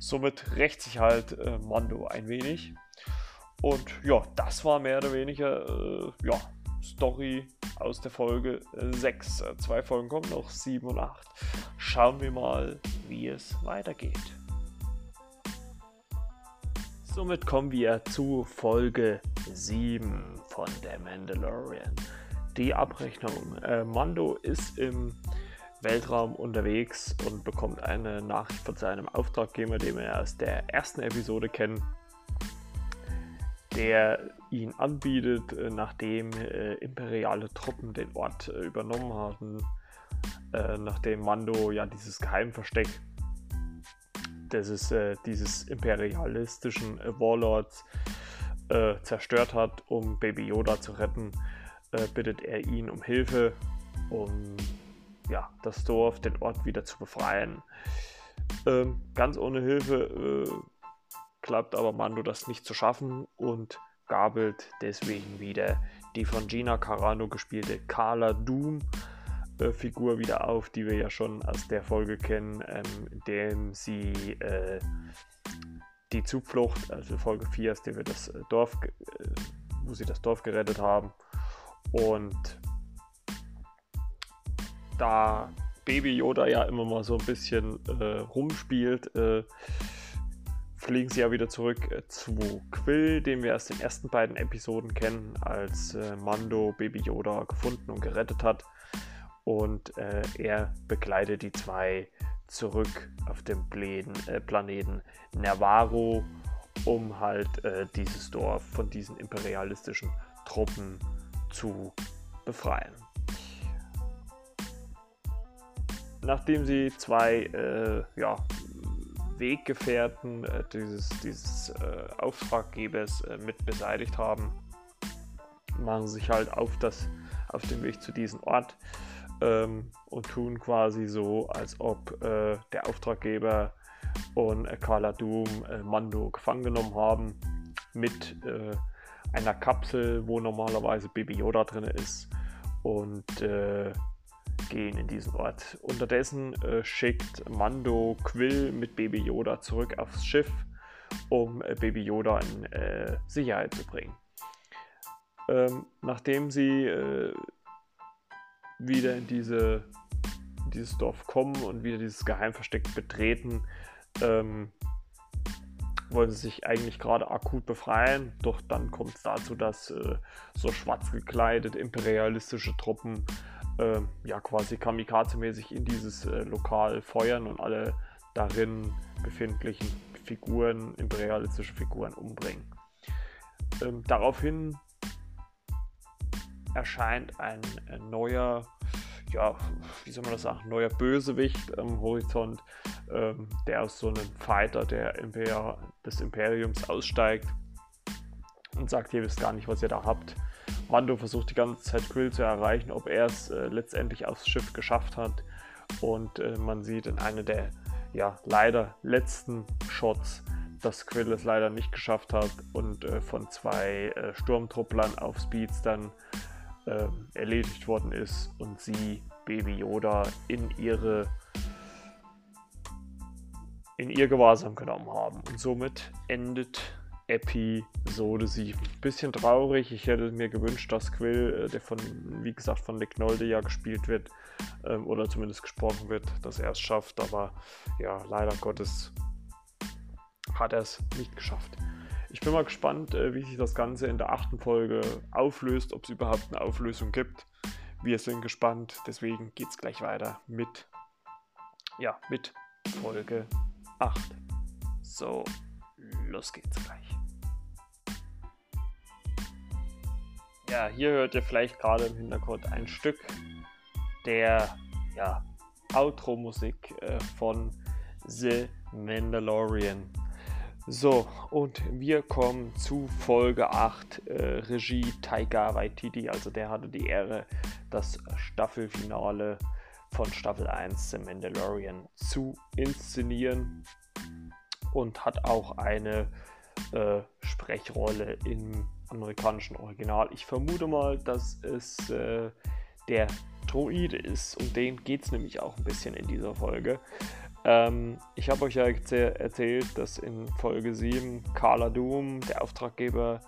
A: Somit rächt sich halt äh, Mando ein wenig. Und ja, das war mehr oder weniger äh, ja, Story aus der Folge 6. Äh, Zwei Folgen kommen noch, 7 und 8. Schauen wir mal, wie es weitergeht. Somit kommen wir zu Folge 7 von The Mandalorian. Die Abrechnung. Äh, Mando ist im Weltraum unterwegs und bekommt eine Nachricht von seinem Auftraggeber, den wir aus der ersten Episode kennen, der ihn anbietet, äh, nachdem äh, imperiale Truppen den Ort äh, übernommen haben, äh, nachdem Mando ja dieses Geheimversteck äh, dieses imperialistischen Warlords zerstört hat, um Baby Yoda zu retten, bittet er ihn um Hilfe, um ja, das Dorf, den Ort wieder zu befreien. Ähm, ganz ohne Hilfe klappt aber Mando das nicht zu schaffen und gabelt deswegen wieder die von Gina Carano gespielte Carla Doom äh, Figur wieder auf, die wir ja schon aus der Folge kennen, ähm, in dem sie äh, die Zuflucht, also Folge 4, aus der wir das äh, Dorf, äh, wo sie das Dorf gerettet haben. Und da Baby Yoda ja immer mal so ein bisschen äh, rumspielt, fliegen sie ja wieder zurück äh, zu Quill, den wir aus den ersten beiden Episoden kennen, als äh, Mando Baby Yoda gefunden und gerettet hat. Und äh, er begleitet die zwei zurück auf dem Plänen, äh, Planeten Nervaro, um halt äh, dieses Dorf von diesen imperialistischen Truppen zu befreien. Nachdem sie zwei äh, ja, Weggefährten äh, dieses, dieses äh, Auftraggebers äh, mit beseitigt haben, machen sich halt auf, das, auf den Weg zu diesem Ort ähm, und tun quasi so, als ob äh, der Auftraggeber und äh, Carla Doom äh, Mando gefangen genommen haben mit einer Kapsel, wo normalerweise Baby Yoda drin ist und gehen in diesen Ort. Unterdessen äh, schickt Mando Quill mit Baby Yoda zurück aufs Schiff, um äh, Baby Yoda in äh, Sicherheit zu bringen. Ähm, nachdem sie äh, wieder in diese, dieses Dorf kommen und wieder dieses Geheimversteck betreten, ähm, wollen sie sich eigentlich gerade akut befreien, doch dann kommt es dazu, dass äh, so schwarz gekleidete imperialistische Truppen äh, ja quasi kamikaze-mäßig in dieses äh, Lokal feuern und alle darin befindlichen Figuren, imperialistische Figuren umbringen. Ähm, daraufhin erscheint ein, ein neuer ja, wie soll man das sagen, neuer Bösewicht am Horizont, ähm, der aus so einem Fighter der Imper des Imperiums aussteigt und sagt, ihr wisst gar nicht, was ihr da habt. Mando versucht die ganze Zeit Quill zu erreichen, ob er es äh, letztendlich aufs Schiff geschafft hat. Und äh, man sieht in einer der ja, leider letzten Shots, dass Quill es leider nicht geschafft hat und äh, von zwei äh, Sturmtrupplern auf Speeds dann äh, erledigt worden ist und sie Baby Yoda in ihre in ihr Gewahrsam genommen haben. Und somit endet Episode 7. Bisschen traurig. Ich hätte mir gewünscht, dass Quill, äh, der von, wie gesagt, von Nick Nolte ja gespielt wird, ähm, oder zumindest gesprochen wird, dass er es schafft. Aber ja, leider Gottes hat er es nicht geschafft. Ich bin mal gespannt, äh, wie sich das Ganze in der achten Folge auflöst, ob es überhaupt eine Auflösung gibt. Wir sind gespannt, deswegen geht es gleich weiter mit, ja, mit Folge 8. So, los geht's gleich. Ja, hier hört ihr vielleicht gerade im Hintergrund ein Stück der ja, Outro-Musik äh, von The Mandalorian. So, und wir kommen zu Folge 8, äh, Regie Taika Waititi. Also der hatte die Ehre, das Staffelfinale von Staffel 1 The Mandalorian zu inszenieren und hat auch eine äh, Sprechrolle im amerikanischen Original. Ich vermute mal, dass es äh, der Droide ist. Um den geht es nämlich auch ein bisschen in dieser Folge. Ähm, ich habe euch ja erzählt, dass in Folge 7 Carla Doom, der Auftraggeber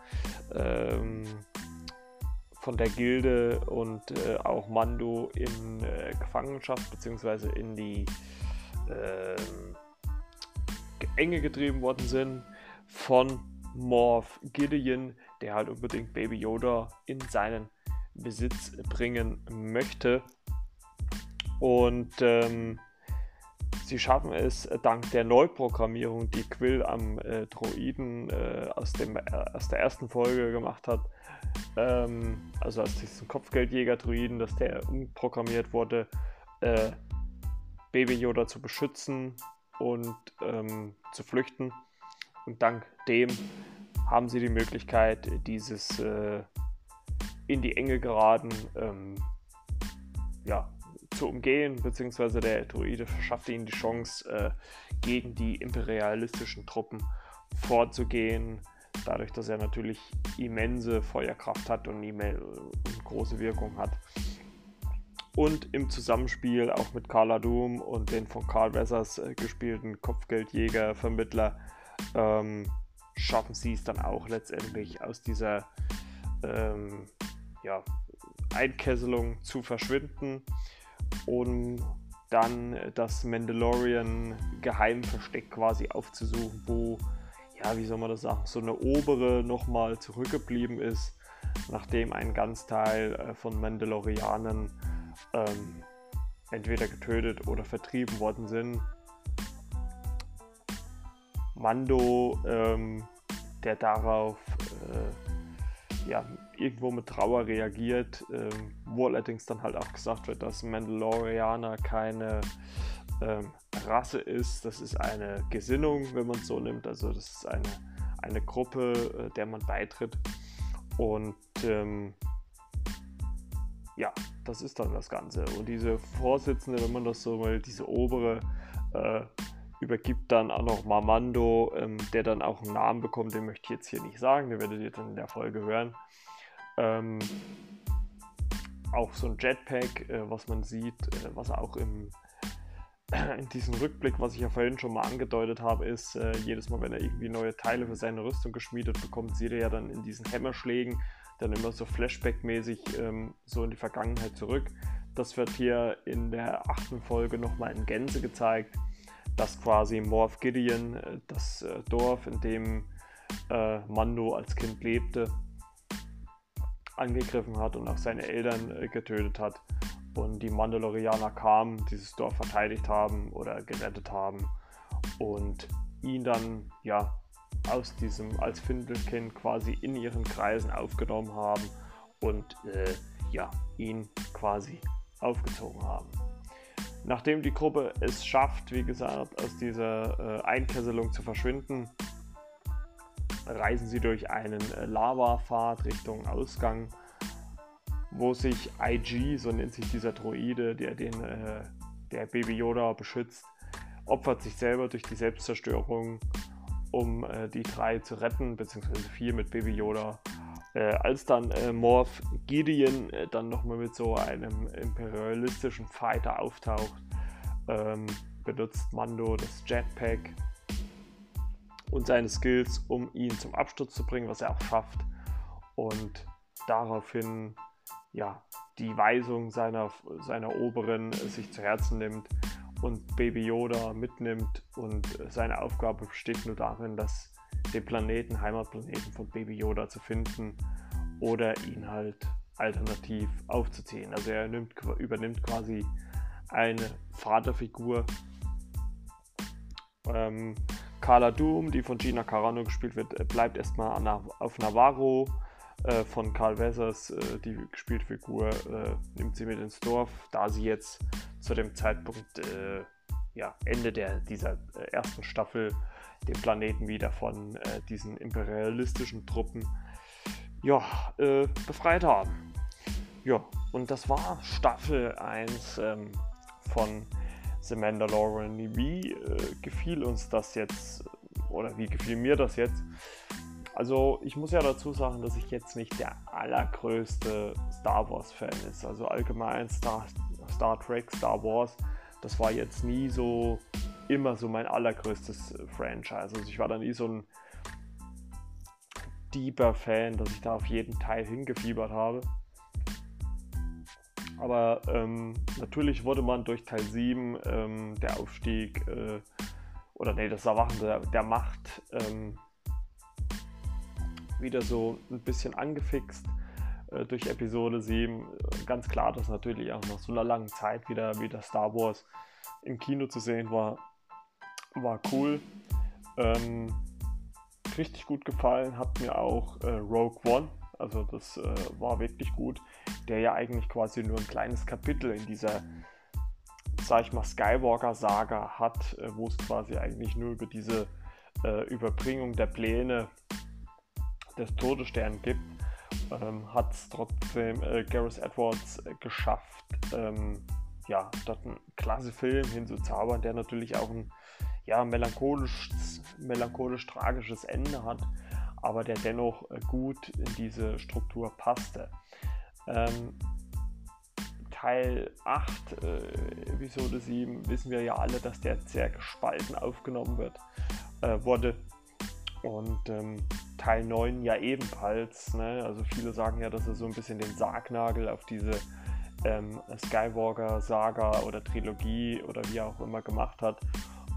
A: ähm, von der Gilde und äh, auch Mando in äh, Gefangenschaft bzw. in die äh, Enge getrieben worden sind von Morph Gideon, der halt unbedingt Baby Yoda in seinen Besitz bringen möchte. Und ähm, Sie schaffen es dank der Neuprogrammierung, die Quill am äh, Droiden äh, aus, dem, äh, aus der ersten Folge gemacht hat, ähm, also aus diesem Kopfgeldjäger-Droiden, dass der umprogrammiert wurde, äh, Baby Yoda zu beschützen und ähm, zu flüchten. Und dank dem haben sie die Möglichkeit, dieses äh, in die Enge geraten ähm, ja, zu umgehen, beziehungsweise der Druide verschafft ihnen die Chance, äh, gegen die imperialistischen Truppen vorzugehen, dadurch, dass er natürlich immense Feuerkraft hat und, große Wirkung hat. Und im Zusammenspiel auch mit Carla Doom und den von Carl Wessers äh, gespielten Kopfgeldjäger-Vermittler ähm, schaffen sie es dann auch letztendlich aus dieser ähm, ja, Einkesselung zu verschwinden um dann das Mandalorian Geheimversteck quasi aufzusuchen, wo, ja, wie soll man das sagen, so eine obere nochmal zurückgeblieben ist, nachdem ein ganz Teil äh, von Mandalorianern ähm, entweder getötet oder vertrieben worden sind. Mando, ähm, der darauf äh, ja, irgendwo mit Trauer reagiert, ähm, wo allerdings dann halt auch gesagt wird, dass Mandalorianer keine ähm, Rasse ist, das ist eine Gesinnung, wenn man es so nimmt, also das ist eine, eine Gruppe, äh, der man beitritt. Und ähm, ja, das ist dann das Ganze. Und diese Vorsitzende, wenn man das so will, diese obere, äh, übergibt dann auch noch Mamando, ähm, der dann auch einen Namen bekommt, den möchte ich jetzt hier nicht sagen, den werdet ihr dann in der Folge hören. Ähm, auch so ein Jetpack, äh, was man sieht, äh, was auch im, in diesem Rückblick, was ich ja vorhin schon mal angedeutet habe, ist, äh, jedes Mal, wenn er irgendwie neue Teile für seine Rüstung geschmiedet bekommt, sieht er ja dann in diesen Hämmerschlägen dann immer so Flashback-mäßig ähm, so in die Vergangenheit zurück. Das wird hier in der achten Folge nochmal in Gänze gezeigt. Dass quasi Morph Gideon, äh, das äh, Dorf, in dem äh, Mando als Kind lebte, angegriffen hat und auch seine Eltern getötet hat. Und die Mandalorianer kamen, dieses Dorf verteidigt haben oder gerettet haben und ihn dann ja aus diesem als Findelkind quasi in ihren Kreisen aufgenommen haben und äh, ja ihn quasi aufgezogen haben. Nachdem die Gruppe es schafft, wie gesagt, aus dieser äh, Einkesselung zu verschwinden, reisen sie durch einen äh, Lavapfad Richtung Ausgang, wo sich IG, so nennt sich dieser Droide, der den äh, der Baby Yoda beschützt, opfert sich selber durch die Selbstzerstörung, um äh, die drei zu retten, beziehungsweise vier mit Baby Yoda. Äh, als dann äh, Morph Gideon äh, dann nochmal mit so einem imperialistischen Fighter auftaucht, ähm, benutzt Mando das Jetpack und seine Skills, um ihn zum Absturz zu bringen, was er auch schafft. Und daraufhin ja, die Weisung seiner, seiner Oberin sich zu Herzen nimmt und Baby Yoda mitnimmt. Und seine Aufgabe besteht nur darin, dass den Planeten, Heimatplaneten von Baby Yoda zu finden oder ihn halt alternativ aufzuziehen. Also er nimmt, übernimmt quasi eine Vaterfigur. Ähm, Carla Doom, die von Gina Carano gespielt wird, äh, bleibt erstmal auf Navarro. Äh, von Carl Wessers, äh, die gespielte Figur, äh, nimmt sie mit ins Dorf, da sie jetzt zu dem Zeitpunkt, äh, ja, Ende der, dieser äh, ersten Staffel, den Planeten wieder von diesen imperialistischen Truppen ja, befreit haben. Ja, und das war Staffel 1 ähm, von The Mandalorian. Wie äh, gefiel uns das jetzt oder wie gefiel mir das jetzt? Also ich muss ja dazu sagen, dass ich jetzt nicht der allergrößte Star Wars-Fan ist. Also allgemein Star, Star Trek, Star Wars, das war jetzt nie so immer so mein allergrößtes Franchise. Also ich war da nie so ein deeper Fan, dass ich da auf jeden Teil hingefiebert habe. Aber ähm, natürlich wurde man durch Teil 7 ähm, der Aufstieg äh, oder nee, das Erwachen der, der Macht ähm, wieder so ein bisschen angefixt äh, durch Episode 7. Ganz klar, dass natürlich auch nach so einer langen Zeit wieder, wieder Star Wars im Kino zu sehen war, war cool. Ähm, richtig gut gefallen hat mir auch äh, Rogue One. Also das äh, war wirklich gut der ja eigentlich quasi nur ein kleines Kapitel in dieser, sag ich mal, Skywalker-Saga hat, äh, wo es quasi eigentlich nur über diese äh, Überbringung der Pläne des Todessterns gibt, ähm, hat es trotzdem äh, Gareth Edwards äh, geschafft, ähm, ja, dort einen klasse Film hinzuzaubern, der natürlich auch ein ja, melancholisch, melancholisch tragisches Ende hat, aber der dennoch äh, gut in diese Struktur passte. Ähm, Teil 8, äh, Episode 7, wissen wir ja alle, dass der sehr gespalten aufgenommen wird, äh, wurde. Und ähm, Teil 9 ja ebenfalls. Ne? Also viele sagen ja, dass er so ein bisschen den Sargnagel auf diese ähm, Skywalker-Saga oder Trilogie oder wie auch immer gemacht hat.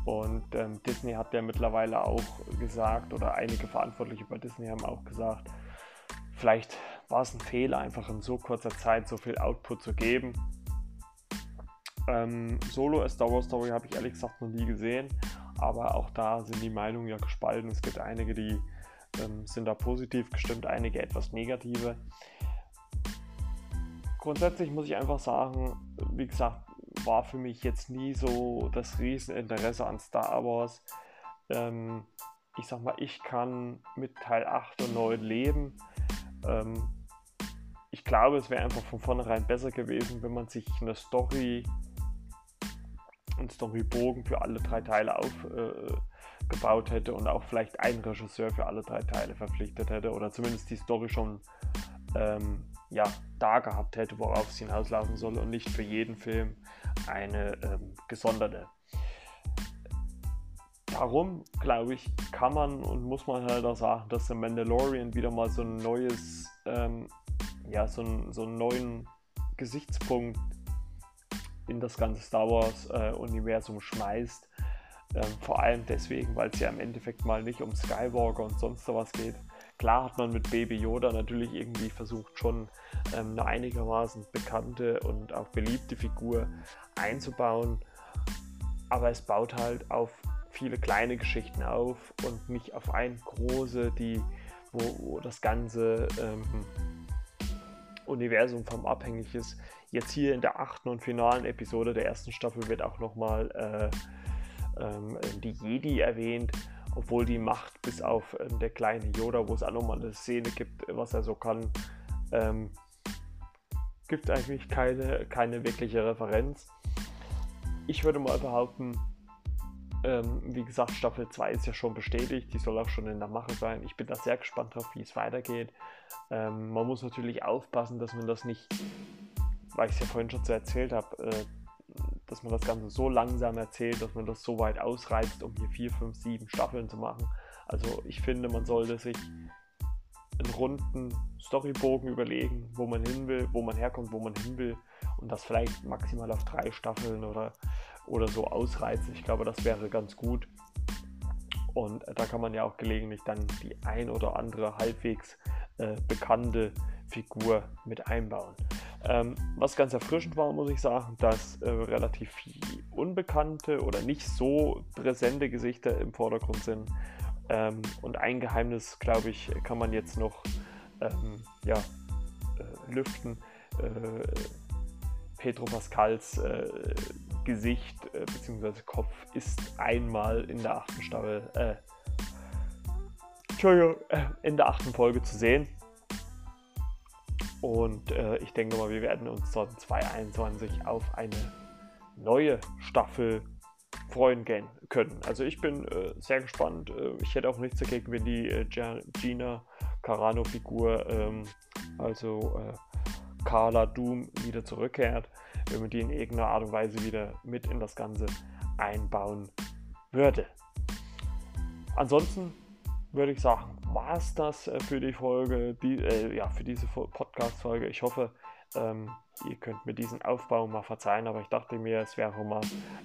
A: Und ähm, Disney hat ja mittlerweile auch gesagt, oder einige Verantwortliche bei Disney haben auch gesagt, vielleicht war es ein Fehler, einfach in so kurzer Zeit so viel Output zu geben. Ähm, Solo A Star Wars Story habe ich ehrlich gesagt noch nie gesehen, aber auch da sind die Meinungen ja gespalten. Es gibt einige, die ähm, sind da positiv gestimmt, einige etwas negative. Grundsätzlich muss ich einfach sagen, wie gesagt, war für mich jetzt nie so das Rieseninteresse an Star Wars. Ähm, ich sag mal, ich kann mit Teil 8 und 9 leben. Ähm, ich glaube, es wäre einfach von vornherein besser gewesen, wenn man sich eine Story, einen Storybogen für alle drei Teile aufgebaut äh, hätte und auch vielleicht einen Regisseur für alle drei Teile verpflichtet hätte oder zumindest die Story schon ähm, ja, da gehabt hätte, worauf es hinauslaufen soll und nicht für jeden Film eine ähm, gesonderte. Darum, glaube ich, kann man und muss man halt auch sagen, dass The Mandalorian wieder mal so ein neues ähm, ja, so, ein, so einen neuen Gesichtspunkt in das ganze Star Wars-Universum äh, schmeißt. Ähm, vor allem deswegen, weil es ja im Endeffekt mal nicht um Skywalker und sonst was geht. Klar hat man mit Baby Yoda natürlich irgendwie versucht, schon ähm, eine einigermaßen bekannte und auch beliebte Figur einzubauen, aber es baut halt auf viele kleine Geschichten auf und nicht auf eine große, die, wo, wo das ganze ähm, Universum vom abhängig ist. Jetzt hier in der achten und finalen Episode der ersten Staffel wird auch nochmal äh, ähm, die Jedi erwähnt, obwohl die Macht bis auf äh, der kleine Yoda, wo es auch nochmal eine Szene gibt, was er so kann, ähm, gibt eigentlich keine, keine wirkliche Referenz. Ich würde mal behaupten, ähm, wie gesagt, Staffel 2 ist ja schon bestätigt, die soll auch schon in der Mache sein. Ich bin da sehr gespannt drauf, wie es weitergeht. Ähm, man muss natürlich aufpassen, dass man das nicht, weil ich es ja vorhin schon so erzählt habe, äh, dass man das Ganze so langsam erzählt, dass man das so weit ausreizt, um hier 4, 5, 7 Staffeln zu machen. Also ich finde, man sollte sich einen runden Storybogen überlegen, wo man hin will, wo man herkommt, wo man hin will und das vielleicht maximal auf drei Staffeln oder, oder so ausreizen. Ich glaube, das wäre ganz gut. Und da kann man ja auch gelegentlich dann die ein oder andere halbwegs äh, bekannte Figur mit einbauen. Ähm, was ganz erfrischend war, muss ich sagen, dass äh, relativ unbekannte oder nicht so präsente Gesichter im Vordergrund sind. Ähm, und ein Geheimnis, glaube ich, kann man jetzt noch ähm, ja, äh, lüften. Äh, Pedro Pascals äh, Gesicht äh, bzw. Kopf ist einmal in der achten Staffel, äh, Entschuldigung, in der achten Folge zu sehen. Und äh, ich denke mal, wir werden uns dann 2021 auf eine neue Staffel freuen können. Also ich bin äh, sehr gespannt. Äh, ich hätte auch nichts dagegen, wenn die äh, Gina Carano-Figur, ähm, also äh, Carla Doom, wieder zurückkehrt, wenn man die in irgendeiner Art und Weise wieder mit in das Ganze einbauen würde. Ansonsten würde ich sagen, war es das äh, für die Folge, die, äh, ja, für diese Podcast-Folge. Ich hoffe, ähm, ihr könnt mir diesen Aufbau mal verzeihen, aber ich dachte mir, es wäre mal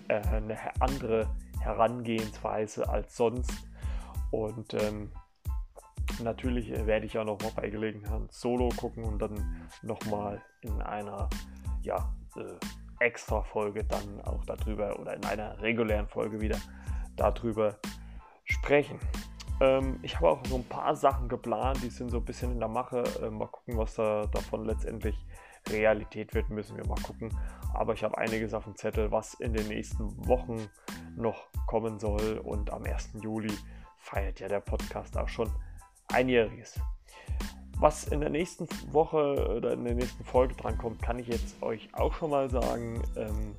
A: äh, eine andere Herangehensweise als sonst. Und ähm, natürlich äh, werde ich ja noch mal bei Gelegenheit Solo gucken und dann nochmal in einer ja, äh, extra Folge dann auch darüber oder in einer regulären Folge wieder darüber sprechen. Ähm, ich habe auch so ein paar Sachen geplant, die sind so ein bisschen in der Mache. Äh, mal gucken, was da davon letztendlich Realität wird, müssen wir mal gucken. Aber ich habe einiges auf dem Zettel, was in den nächsten Wochen noch kommen soll. Und am 1. Juli feiert ja der Podcast auch schon einjähriges. Was in der nächsten Woche oder in der nächsten Folge drankommt, kann ich jetzt euch auch schon mal sagen. Ähm,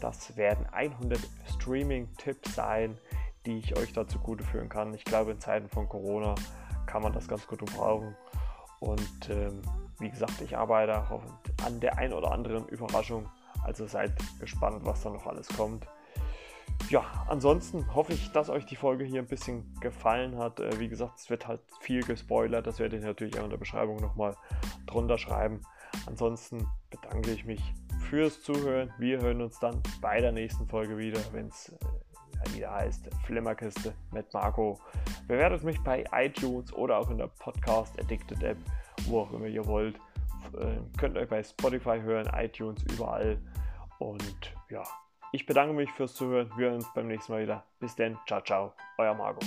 A: das werden 100 Streaming-Tipps sein, die ich euch dazu gute führen kann. Ich glaube, in Zeiten von Corona kann man das ganz gut gebrauchen. Und ähm, wie gesagt, ich arbeite auch an der ein oder anderen Überraschung. Also seid gespannt, was da noch alles kommt. Ja, ansonsten hoffe ich, dass euch die Folge hier ein bisschen gefallen hat. Äh, wie gesagt, es wird halt viel gespoilert. Das werde ich natürlich auch in der Beschreibung nochmal drunter schreiben. Ansonsten bedanke ich mich fürs Zuhören. Wir hören uns dann bei der nächsten Folge wieder, wenn es äh, wieder heißt Flimmerkiste mit Marco. Bewertet mich bei iTunes oder auch in der Podcast Addicted App, wo auch immer ihr wollt. Äh, könnt euch bei Spotify hören, iTunes, überall. Und ja, ich bedanke mich fürs Zuhören. Wir hören uns beim nächsten Mal wieder. Bis dann. Ciao, ciao. Euer Marco.